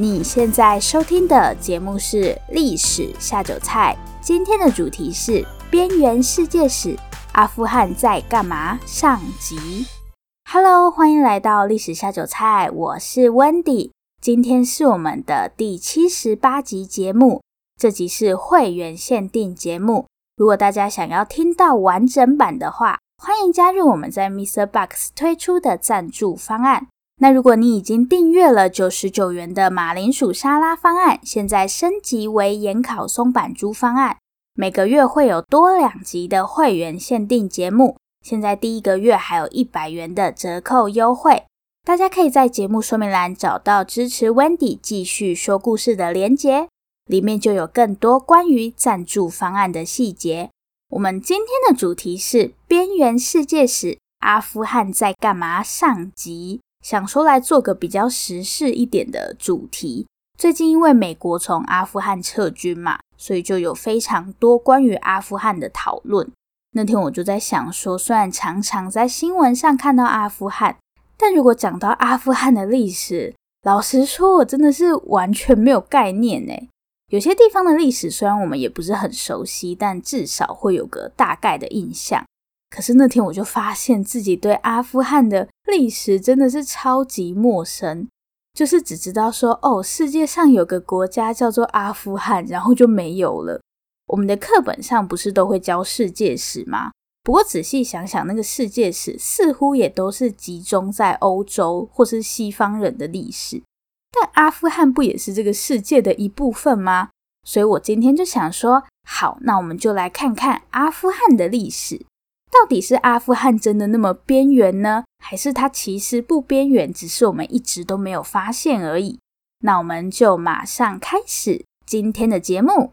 你现在收听的节目是《历史下酒菜》，今天的主题是边缘世界史，阿富汗在干嘛？上集。Hello，欢迎来到《历史下酒菜》，我是 Wendy，今天是我们的第七十八集节目，这集是会员限定节目。如果大家想要听到完整版的话，欢迎加入我们在 Mr. Box 推出的赞助方案。那如果你已经订阅了九十九元的马铃薯沙拉方案，现在升级为盐烤松阪猪方案，每个月会有多两集的会员限定节目。现在第一个月还有一百元的折扣优惠，大家可以在节目说明栏找到支持 Wendy 继续说故事的连结，里面就有更多关于赞助方案的细节。我们今天的主题是边缘世界史，阿富汗在干嘛？上集。想说来做个比较时事一点的主题。最近因为美国从阿富汗撤军嘛，所以就有非常多关于阿富汗的讨论。那天我就在想说，虽然常常在新闻上看到阿富汗，但如果讲到阿富汗的历史，老实说，我真的是完全没有概念诶。有些地方的历史虽然我们也不是很熟悉，但至少会有个大概的印象。可是那天我就发现自己对阿富汗的历史真的是超级陌生，就是只知道说哦，世界上有个国家叫做阿富汗，然后就没有了。我们的课本上不是都会教世界史吗？不过仔细想想，那个世界史似乎也都是集中在欧洲或是西方人的历史，但阿富汗不也是这个世界的一部分吗？所以我今天就想说，好，那我们就来看看阿富汗的历史。到底是阿富汗真的那么边缘呢？还是它其实不边缘，只是我们一直都没有发现而已？那我们就马上开始今天的节目。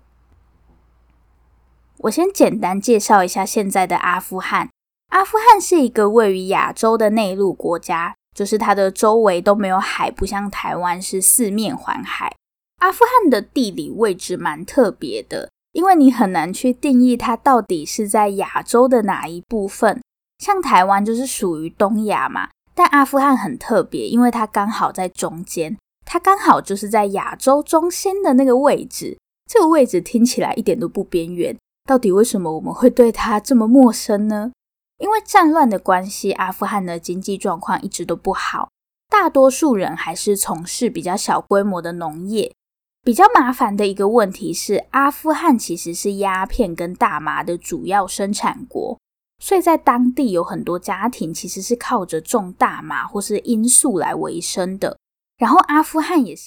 我先简单介绍一下现在的阿富汗。阿富汗是一个位于亚洲的内陆国家，就是它的周围都没有海，不像台湾是四面环海。阿富汗的地理位置蛮特别的。因为你很难去定义它到底是在亚洲的哪一部分，像台湾就是属于东亚嘛，但阿富汗很特别，因为它刚好在中间，它刚好就是在亚洲中心的那个位置。这个位置听起来一点都不边缘，到底为什么我们会对它这么陌生呢？因为战乱的关系，阿富汗的经济状况一直都不好，大多数人还是从事比较小规模的农业。比较麻烦的一个问题是，阿富汗其实是鸦片跟大麻的主要生产国，所以在当地有很多家庭其实是靠着种大麻或是罂粟来维生的。然后，阿富汗也是